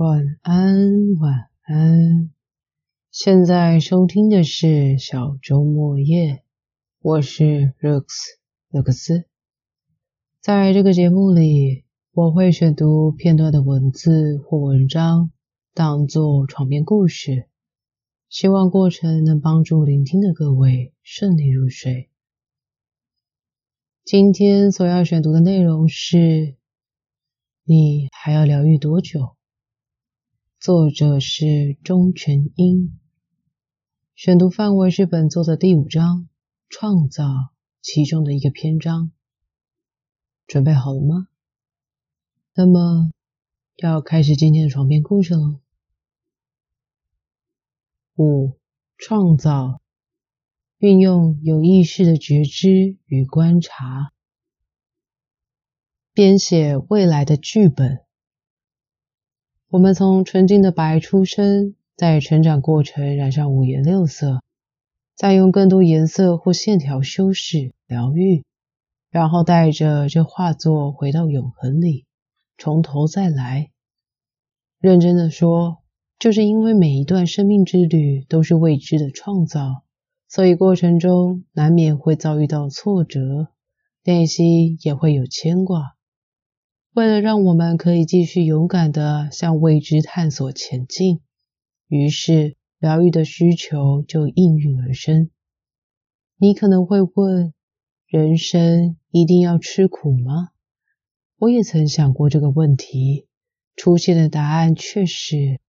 晚安，晚安。现在收听的是小周末夜，我是 Lux 勒克斯。在这个节目里，我会选读片段的文字或文章，当做床边故事，希望过程能帮助聆听的各位顺利入睡。今天所要选读的内容是：你还要疗愈多久？作者是钟全英。选读范围是本作的第五章“创造”其中的一个篇章。准备好了吗？那么要开始今天的床边故事喽。五、创造，运用有意识的觉知与观察，编写未来的剧本。我们从纯净的白出生。在成长过程染上五颜六色，再用更多颜色或线条修饰疗愈，然后带着这画作回到永恒里，从头再来。认真的说，就是因为每一段生命之旅都是未知的创造，所以过程中难免会遭遇到挫折，内心也会有牵挂。为了让我们可以继续勇敢的向未知探索前进。于是，疗愈的需求就应运而生。你可能会问：人生一定要吃苦吗？我也曾想过这个问题，出现的答案却是：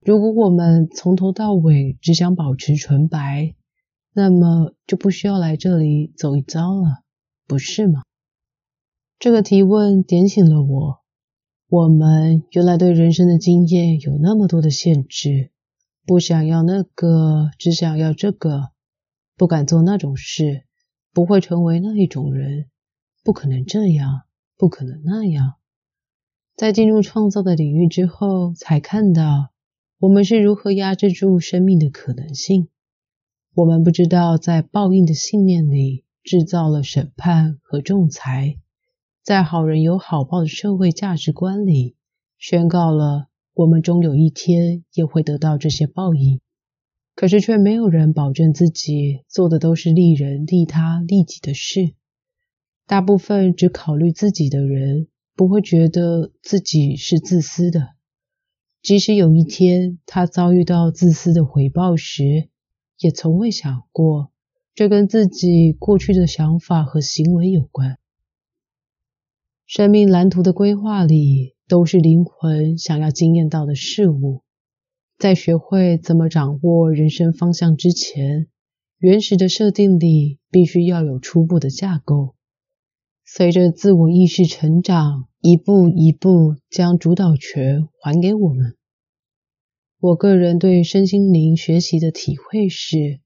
如果我们从头到尾只想保持纯白，那么就不需要来这里走一遭了，不是吗？这个提问点醒了我。我们原来对人生的经验有那么多的限制，不想要那个，只想要这个，不敢做那种事，不会成为那一种人，不可能这样，不可能那样。在进入创造的领域之后，才看到我们是如何压制住生命的可能性。我们不知道，在报应的信念里制造了审判和仲裁。在好人有好报的社会价值观里，宣告了我们终有一天也会得到这些报应。可是却没有人保证自己做的都是利人利他利己的事。大部分只考虑自己的人，不会觉得自己是自私的。即使有一天他遭遇到自私的回报时，也从未想过这跟自己过去的想法和行为有关。生命蓝图的规划里，都是灵魂想要经验到的事物。在学会怎么掌握人生方向之前，原始的设定里必须要有初步的架构。随着自我意识成长，一步一步将主导权还给我们。我个人对身心灵学习的体会是，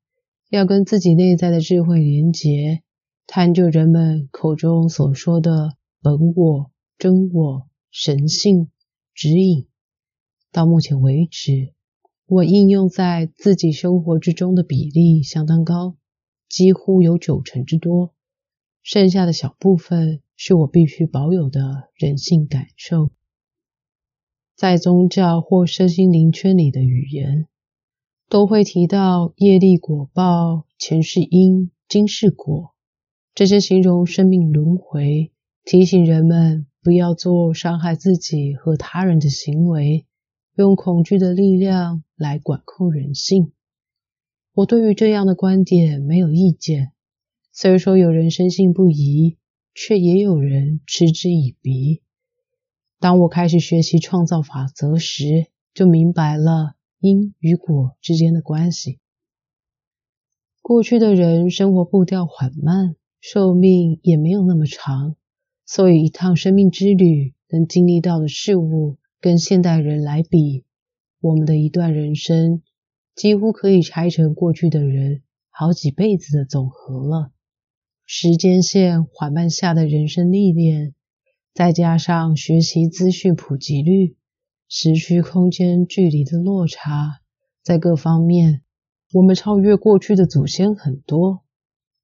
要跟自己内在的智慧连结，探究人们口中所说的。本我、真我、神性、指引，到目前为止，我应用在自己生活之中的比例相当高，几乎有九成之多。剩下的小部分是我必须保有的人性感受。在宗教或身心灵圈里的语言，都会提到业力果报、前世因、今世果，这些形容生命轮回。提醒人们不要做伤害自己和他人的行为，用恐惧的力量来管控人性。我对于这样的观点没有意见。虽说有人深信不疑，却也有人嗤之以鼻。当我开始学习创造法则时，就明白了因与果之间的关系。过去的人生活步调缓慢，寿命也没有那么长。所以，一趟生命之旅能经历到的事物，跟现代人来比，我们的一段人生几乎可以拆成过去的人好几辈子的总和了。时间线缓慢下的人生历练，再加上学习资讯普及率、时区空间距离的落差，在各方面，我们超越过去的祖先很多。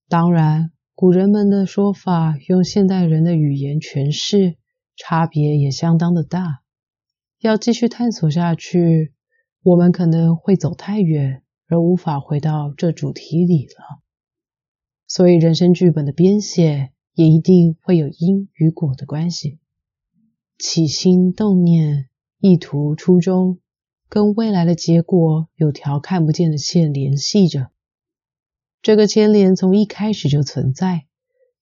当然。古人们的说法，用现代人的语言诠释，差别也相当的大。要继续探索下去，我们可能会走太远，而无法回到这主题里了。所以，人生剧本的编写也一定会有因与果的关系。起心动念、意图、初衷，跟未来的结果有条看不见的线联系着。这个牵连从一开始就存在，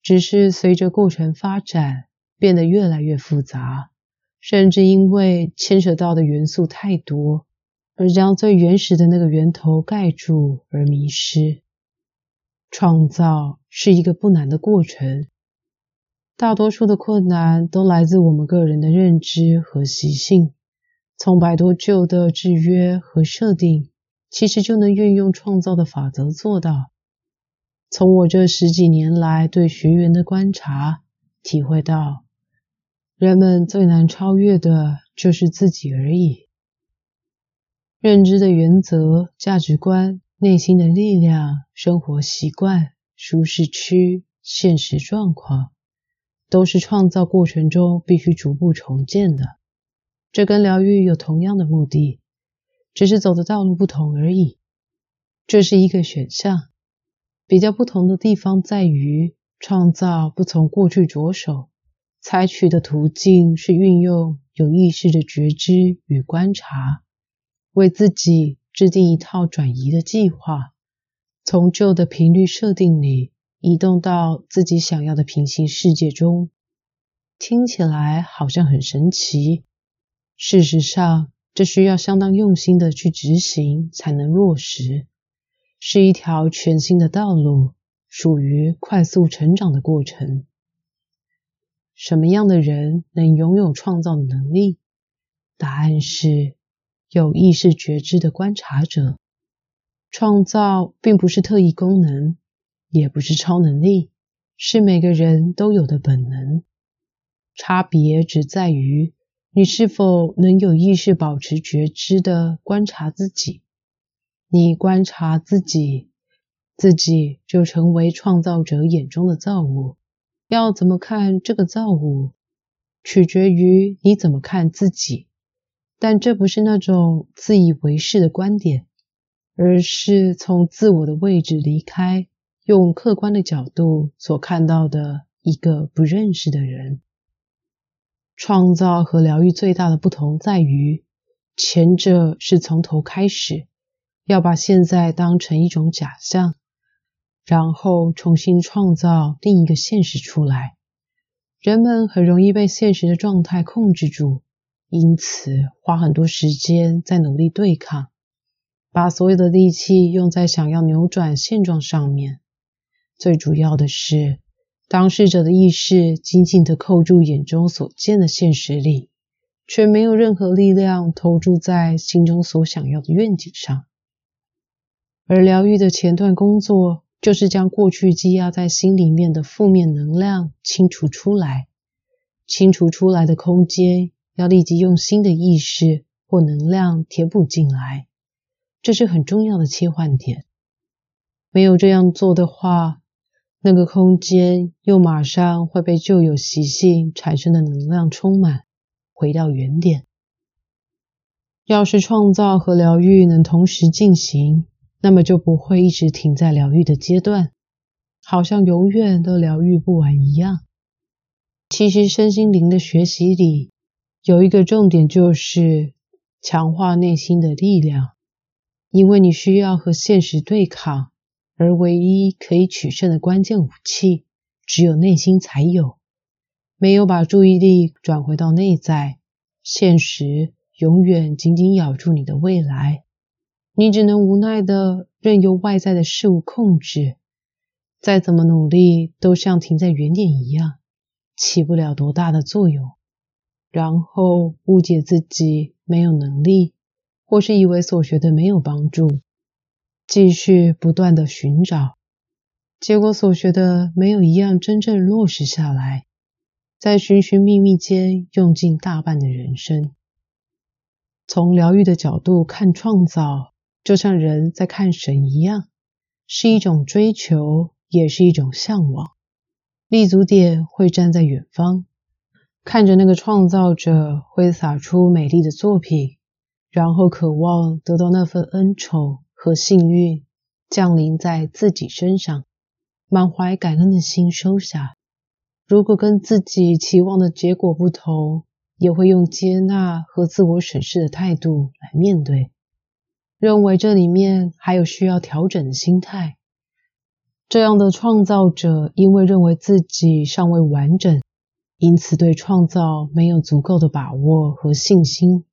只是随着过程发展，变得越来越复杂。甚至因为牵扯到的元素太多，而将最原始的那个源头盖住而迷失。创造是一个不难的过程，大多数的困难都来自我们个人的认知和习性。从摆脱旧的制约和设定，其实就能运用创造的法则做到。从我这十几年来对学员的观察，体会到。人们最难超越的就是自己而已。认知的原则、价值观、内心的力量、生活习惯、舒适区、现实状况，都是创造过程中必须逐步重建的。这跟疗愈有同样的目的，只是走的道路不同而已。这是一个选项，比较不同的地方在于，创造不从过去着手。采取的途径是运用有意识的觉知与观察，为自己制定一套转移的计划，从旧的频率设定里移动到自己想要的平行世界中。听起来好像很神奇，事实上，这需要相当用心的去执行才能落实，是一条全新的道路，属于快速成长的过程。什么样的人能拥有创造的能力？答案是有意识觉知的观察者。创造并不是特异功能，也不是超能力，是每个人都有的本能。差别只在于你是否能有意识保持觉知的观察自己。你观察自己，自己就成为创造者眼中的造物。要怎么看这个造物，取决于你怎么看自己。但这不是那种自以为是的观点，而是从自我的位置离开，用客观的角度所看到的一个不认识的人。创造和疗愈最大的不同在于，前者是从头开始，要把现在当成一种假象。然后重新创造另一个现实出来。人们很容易被现实的状态控制住，因此花很多时间在努力对抗，把所有的力气用在想要扭转现状上面。最主要的是，当事者的意识紧紧地扣住眼中所见的现实里，却没有任何力量投注在心中所想要的愿景上。而疗愈的前段工作。就是将过去积压在心里面的负面能量清除出来，清除出来的空间要立即用新的意识或能量填补进来，这是很重要的切换点。没有这样做的话，那个空间又马上会被旧有习性产生的能量充满，回到原点。要是创造和疗愈能同时进行。那么就不会一直停在疗愈的阶段，好像永远都疗愈不完一样。其实身心灵的学习里有一个重点，就是强化内心的力量，因为你需要和现实对抗，而唯一可以取胜的关键武器，只有内心才有。没有把注意力转回到内在，现实永远紧紧咬住你的未来。你只能无奈的任由外在的事物控制，再怎么努力都像停在原点一样，起不了多大的作用。然后误解自己没有能力，或是以为所学的没有帮助，继续不断的寻找，结果所学的没有一样真正落实下来，在寻寻觅觅间用尽大半的人生。从疗愈的角度看创造。就像人在看神一样，是一种追求，也是一种向往。立足点会站在远方，看着那个创造者挥洒出美丽的作品，然后渴望得到那份恩宠和幸运降临在自己身上，满怀感恩的心收下。如果跟自己期望的结果不同，也会用接纳和自我审视的态度来面对，认为这里面还有需要调整的心态。这样的创造者，因为认为自己尚未完整，因此对创造没有足够的把握和信心。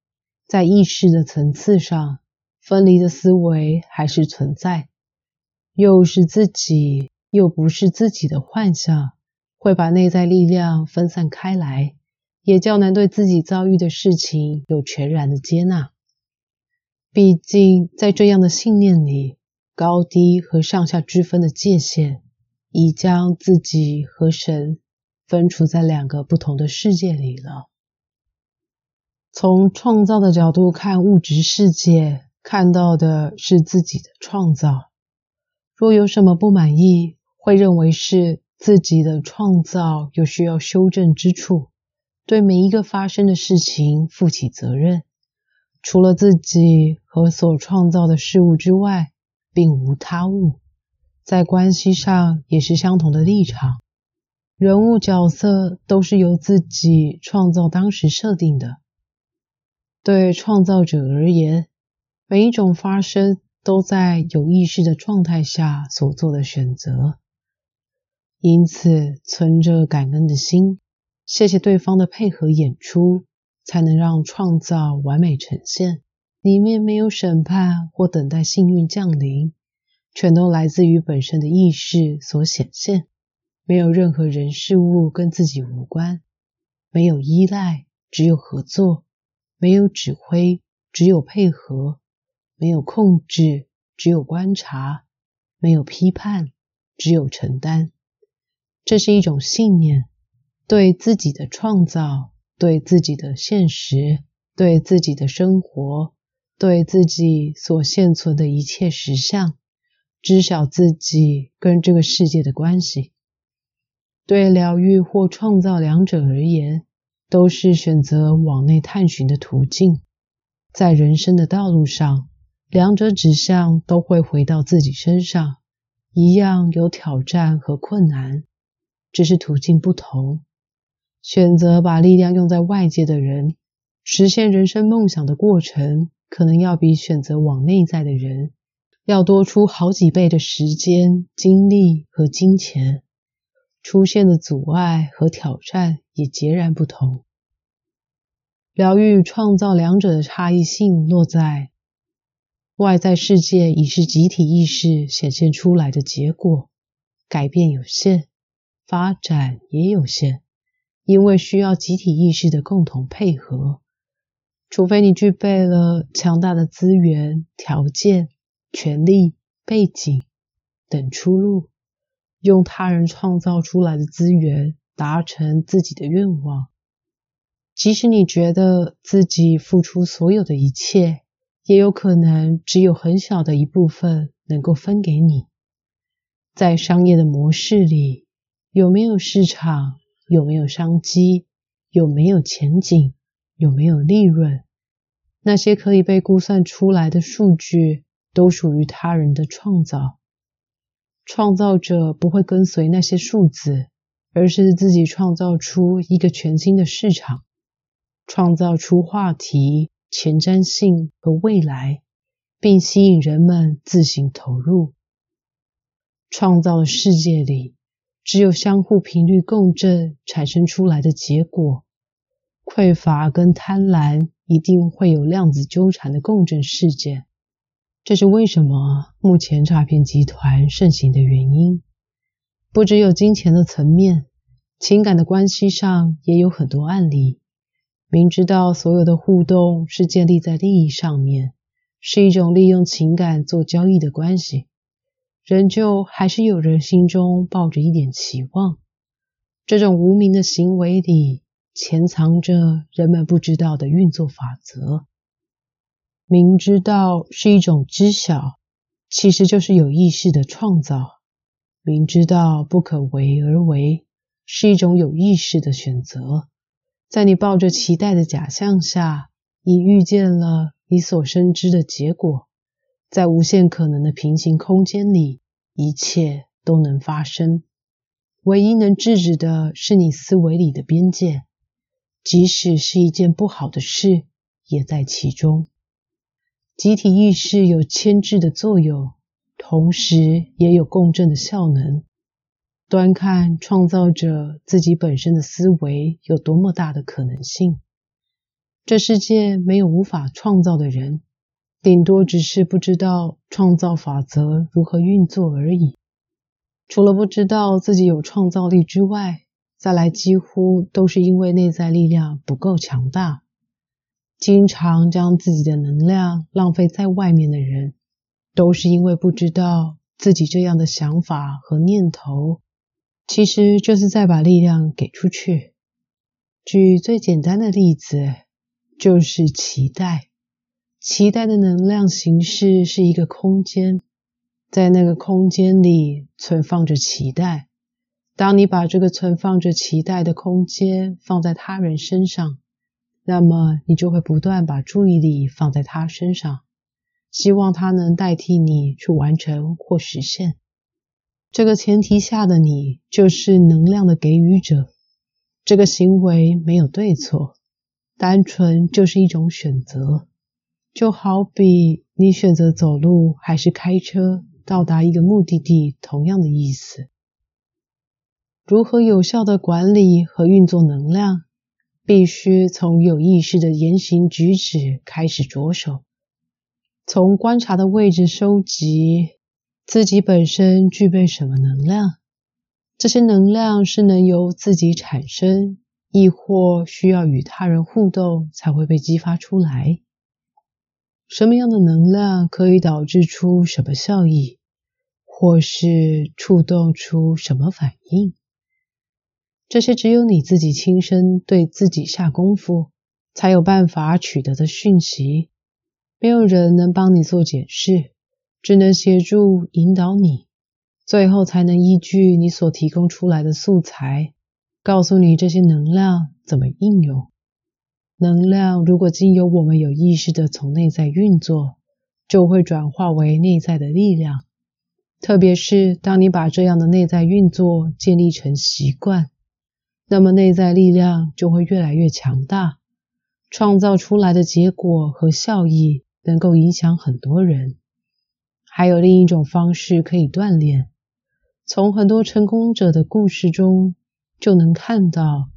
在意识的层次上，分离的思维还是存在，又是自己又不是自己的幻象，会把内在力量分散开来，也较难对自己遭遇的事情有全然的接纳。毕竟，在这样的信念里。高低和上下之分的界限，已将自己和神分处在两个不同的世界里了。从创造的角度看物质世界，看到的是自己的创造。若有什么不满意，会认为是自己的创造有需要修正之处，对每一个发生的事情负起责任。除了自己和所创造的事物之外。并无他物，在关系上也是相同的立场。人物角色都是由自己创造当时设定的。对创造者而言，每一种发生都在有意识的状态下所做的选择。因此，存着感恩的心，谢谢对方的配合演出，才能让创造完美呈现。里面没有审判或等待幸运降临，全都来自于本身的意识所显现。没有任何人事物跟自己无关，没有依赖，只有合作；没有指挥，只有配合；没有控制，只有观察；没有批判，只有承担。这是一种信念，对自己的创造，对自己的现实，对自己的生活。对自己所现存的一切实相，知晓自己跟这个世界的关系。对疗愈或创造两者而言，都是选择往内探寻的途径。在人生的道路上，两者指向都会回到自己身上，一样有挑战和困难，只是途径不同。选择把力量用在外界的人，实现人生梦想的过程。可能要比选择往内在的人要多出好几倍的时间、精力和金钱，出现的阻碍和挑战也截然不同。疗愈创造两者的差异性落在外在世界已是集体意识显现出来的结果，改变有限，发展也有限，因为需要集体意识的共同配合。除非你具备了强大的资源、条件、权力、背景等出路，用他人创造出来的资源达成自己的愿望，即使你觉得自己付出所有的一切，也有可能只有很小的一部分能够分给你。在商业的模式里，有没有市场？有没有商机？有没有前景？有没有利润？那些可以被估算出来的数据，都属于他人的创造。创造者不会跟随那些数字，而是自己创造出一个全新的市场，创造出话题、前瞻性和未来，并吸引人们自行投入。创造的世界里，只有相互频率共振产生出来的结果。匮乏跟贪婪一定会有量子纠缠的共振事件，这是为什么目前诈骗集团盛行的原因。不只有金钱的层面，情感的关系上也有很多案例。明知道所有的互动是建立在利益上面，是一种利用情感做交易的关系，仍旧还是有人心中抱着一点期望。这种无名的行为里。潜藏着人们不知道的运作法则。明知道是一种知晓，其实就是有意识的创造。明知道不可为而为，是一种有意识的选择。在你抱着期待的假象下，你遇见了你所深知的结果。在无限可能的平行空间里，一切都能发生。唯一能制止的是你思维里的边界，即使是一件不好的事，也在其中。集体意识有牵制的作用，同时也有共振的效能。端看创造者自己本身的思维有多么大的可能性。这世界没有无法创造的人，顶多只是不知道创造法则如何运作而已。除了不知道自己有创造力之外，再来几乎都是因为内在力量不够强大。经常将自己的能量浪费在外面的人，都是因为不知道自己这样的想法和念头，其实就是在把力量给出去。举最简单的例子，就是期待。期待的能量形式是一个空间，在那个空间里存放着期待。当你把这个存放着期待的空间放在他人身上，那么你就会不断把注意力放在他身上，希望他能代替你去完成或实现。这个前提下的你就是能量的给予者。这个行为没有对错，单纯就是一种选择。就好比你选择走路还是开车到达一个目的地，同样的意思。如何有效的管理和运作能量？必须从有意识的言行举止开始着手，从观察的位置收集自己本身具备什么能量，这些能量是能由自己产生，亦或需要与他人互动才会被激发出来？什么样的能量可以导致出什么效益，或是触动出什么反应？这些只有你自己亲身对自己下功夫，才有办法取得的讯息。没有人能帮你做解释，只能协助引导你，最后才能依据你所提供出来的素材，告诉你这些能量怎么应用。能量如果经由我们有意识的从内在运作，就会转化为内在的力量。特别是当你把这样的内在运作建立成习惯。那么内在力量就会越来越强大，创造出来的结果和效益能够影响很多人。还有另一种方式可以锻炼，从很多成功者的故事中就能看到，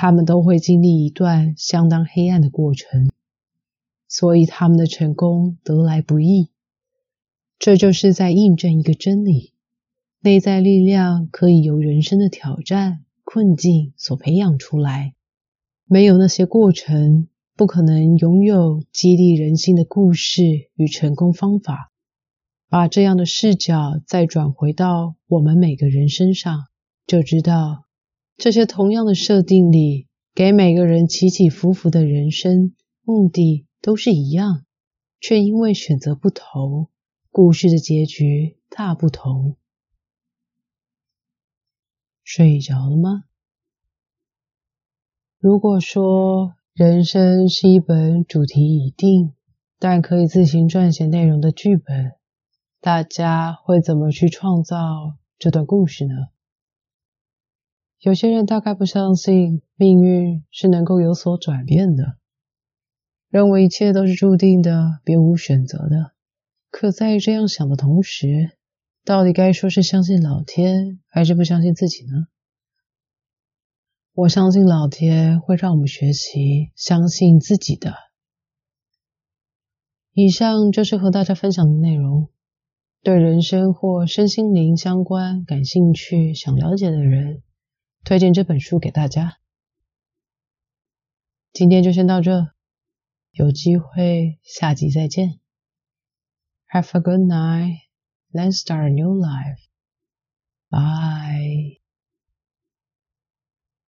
他们都会经历一段相当黑暗的过程，所以他们的成功得来不易。这就是在印证一个真理：内在力量可以由人生的挑战。困境所培养出来，没有那些过程，不可能拥有激励人心的故事与成功方法。把这样的视角再转回到我们每个人身上，就知道这些同样的设定里，给每个人起起伏伏的人生目的都是一样，却因为选择不同，故事的结局大不同。睡着了吗？如果说人生是一本主题已定，但可以自行撰写内容的剧本，大家会怎么去创造这段故事呢？有些人大概不相信命运是能够有所转变的，认为一切都是注定的，别无选择的。可在这样想的同时，到底该说是相信老天，还是不相信自己呢？我相信老天会让我们学习相信自己的。以上就是和大家分享的内容。对人生或身心灵相关感兴趣、想了解的人，推荐这本书给大家。今天就先到这，有机会下集再见。Have a good night. Let's start a new life. Bye.